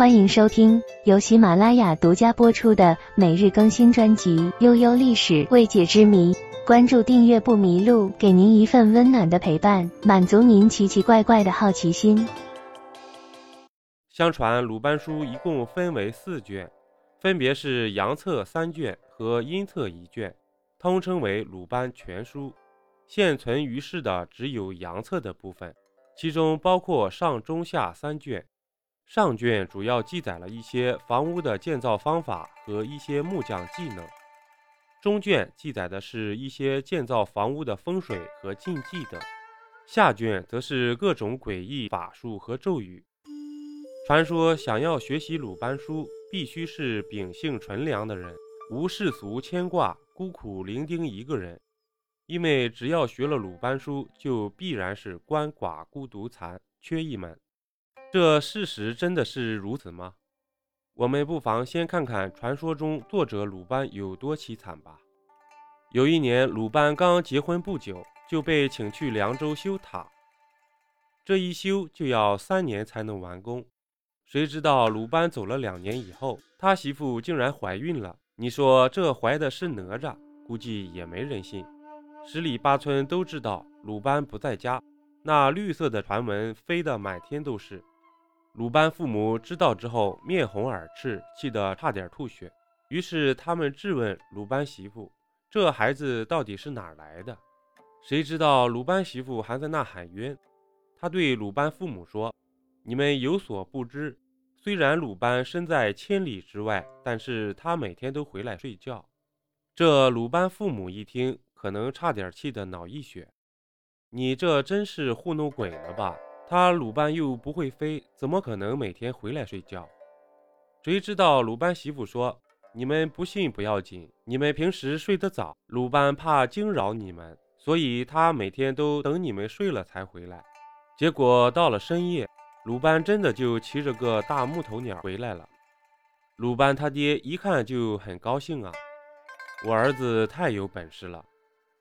欢迎收听由喜马拉雅独家播出的每日更新专辑《悠悠历史未解之谜》，关注订阅不迷路，给您一份温暖的陪伴，满足您奇奇怪怪的好奇心。相传鲁班书一共分为四卷，分别是阳册三卷和阴册一卷，通称为鲁班全书。现存于世的只有阳册的部分，其中包括上、中、下三卷。上卷主要记载了一些房屋的建造方法和一些木匠技能，中卷记载的是一些建造房屋的风水和禁忌等，下卷则是各种诡异法术和咒语。传说想要学习鲁班书，必须是秉性纯良的人，无世俗牵挂，孤苦伶仃一个人。因为只要学了鲁班书，就必然是鳏寡孤独残，缺一门。这事实真的是如此吗？我们不妨先看看传说中作者鲁班有多凄惨吧。有一年，鲁班刚结婚不久，就被请去凉州修塔，这一修就要三年才能完工。谁知道鲁班走了两年以后，他媳妇竟然怀孕了。你说这怀的是哪吒？估计也没人信。十里八村都知道鲁班不在家，那绿色的传闻飞得满天都是。鲁班父母知道之后，面红耳赤，气得差点吐血。于是他们质问鲁班媳妇：“这孩子到底是哪来的？”谁知道鲁班媳妇还在那喊冤。他对鲁班父母说：“你们有所不知，虽然鲁班身在千里之外，但是他每天都回来睡觉。”这鲁班父母一听。可能差点气得脑溢血，你这真是糊弄鬼了吧？他鲁班又不会飞，怎么可能每天回来睡觉？谁知道鲁班媳妇说：“你们不信不要紧，你们平时睡得早，鲁班怕惊扰你们，所以他每天都等你们睡了才回来。”结果到了深夜，鲁班真的就骑着个大木头鸟回来了。鲁班他爹一看就很高兴啊，我儿子太有本事了。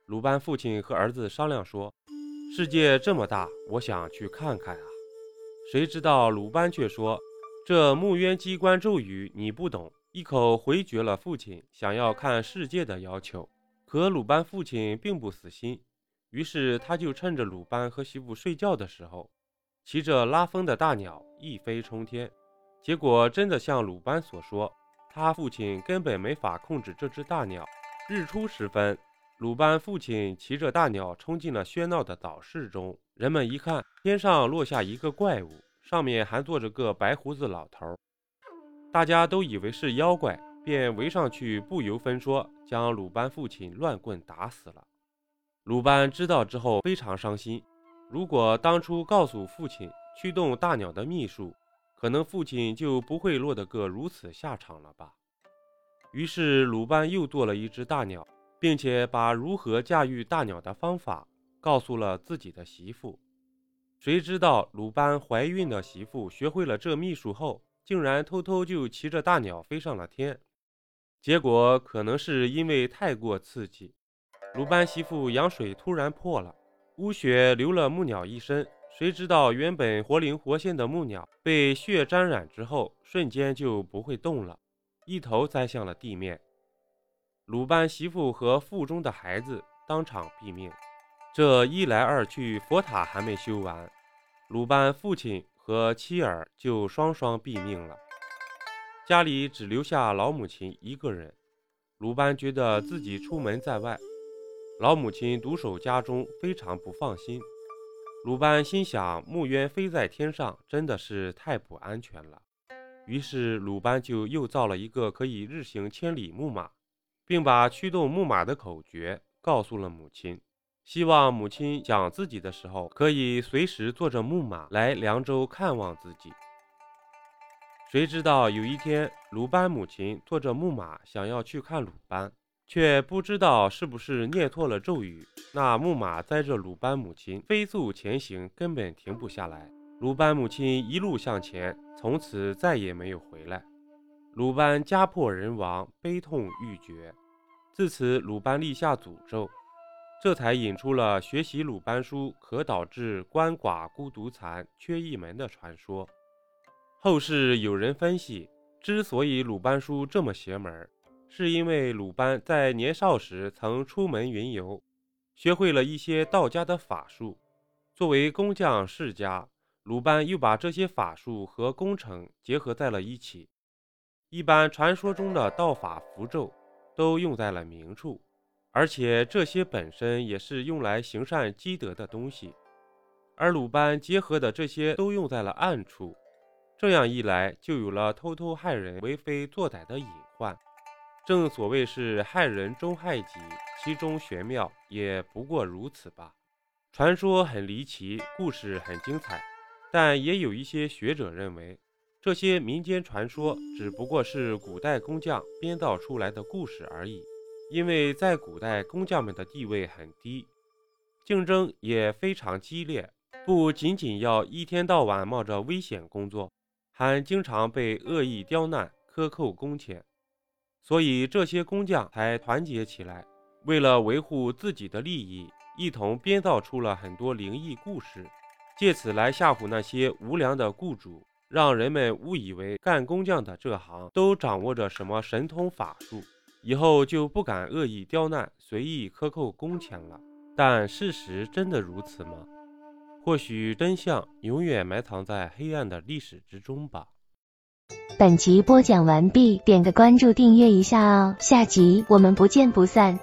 鲁班父亲和儿子商量说：“世界这么大，我想去看看啊。”谁知道鲁班却说：“这木渊机关咒语你不懂。”一口回绝了父亲想要看世界的要求。可鲁班父亲并不死心，于是他就趁着鲁班和媳妇睡觉的时候，骑着拉风的大鸟一飞冲天。结果真的像鲁班所说，他父亲根本没法控制这只大鸟。日出时分。鲁班父亲骑着大鸟冲进了喧闹的早市中，人们一看，天上落下一个怪物，上面还坐着个白胡子老头，大家都以为是妖怪，便围上去不由分说将鲁班父亲乱棍打死了。鲁班知道之后非常伤心，如果当初告诉父亲驱动大鸟的秘术，可能父亲就不会落得个如此下场了吧。于是鲁班又做了一只大鸟。并且把如何驾驭大鸟的方法告诉了自己的媳妇。谁知道鲁班怀孕的媳妇学会了这秘术后，竟然偷偷就骑着大鸟飞上了天。结果可能是因为太过刺激，鲁班媳妇羊水突然破了，污血流了木鸟一身。谁知道原本活灵活现的木鸟被血沾染之后，瞬间就不会动了，一头栽向了地面。鲁班媳妇和腹中的孩子当场毙命，这一来二去，佛塔还没修完，鲁班父亲和妻儿就双双毙命了，家里只留下老母亲一个人。鲁班觉得自己出门在外，老母亲独守家中，非常不放心。鲁班心想，木鸢飞在天上，真的是太不安全了。于是，鲁班就又造了一个可以日行千里木马。并把驱动木马的口诀告诉了母亲，希望母亲讲自己的时候可以随时坐着木马来凉州看望自己。谁知道有一天，鲁班母亲坐着木马想要去看鲁班，却不知道是不是念错了咒语，那木马载着鲁班母亲飞速前行，根本停不下来。鲁班母亲一路向前，从此再也没有回来。鲁班家破人亡，悲痛欲绝。自此，鲁班立下诅咒，这才引出了学习鲁班书可导致鳏寡孤独残缺一门的传说。后世有人分析，之所以鲁班书这么邪门，是因为鲁班在年少时曾出门云游，学会了一些道家的法术。作为工匠世家，鲁班又把这些法术和工程结合在了一起。一般传说中的道法符咒都用在了明处，而且这些本身也是用来行善积德的东西。而鲁班结合的这些都用在了暗处，这样一来就有了偷偷害人、为非作歹的隐患。正所谓是害人终害己，其中玄妙也不过如此吧。传说很离奇，故事很精彩，但也有一些学者认为，这些民间传说只不过是古代工匠编造出来的故事而已。因为在古代，工匠们的地位很低，竞争也非常激烈。不仅仅要一天到晚冒着危险工作，还经常被恶意刁难、克扣工钱，所以这些工匠才团结起来，为了维护自己的利益，一同编造出了很多灵异故事，借此来吓唬那些无良的雇主，让人们误以为干工匠的这行都掌握着什么神通法术，以后就不敢恶意刁难、随意克扣工钱了。但事实真的如此吗？或许真相永远埋藏在黑暗的历史之中吧。本集播讲完毕，点个关注，订阅一下哦，下集我们不见不散。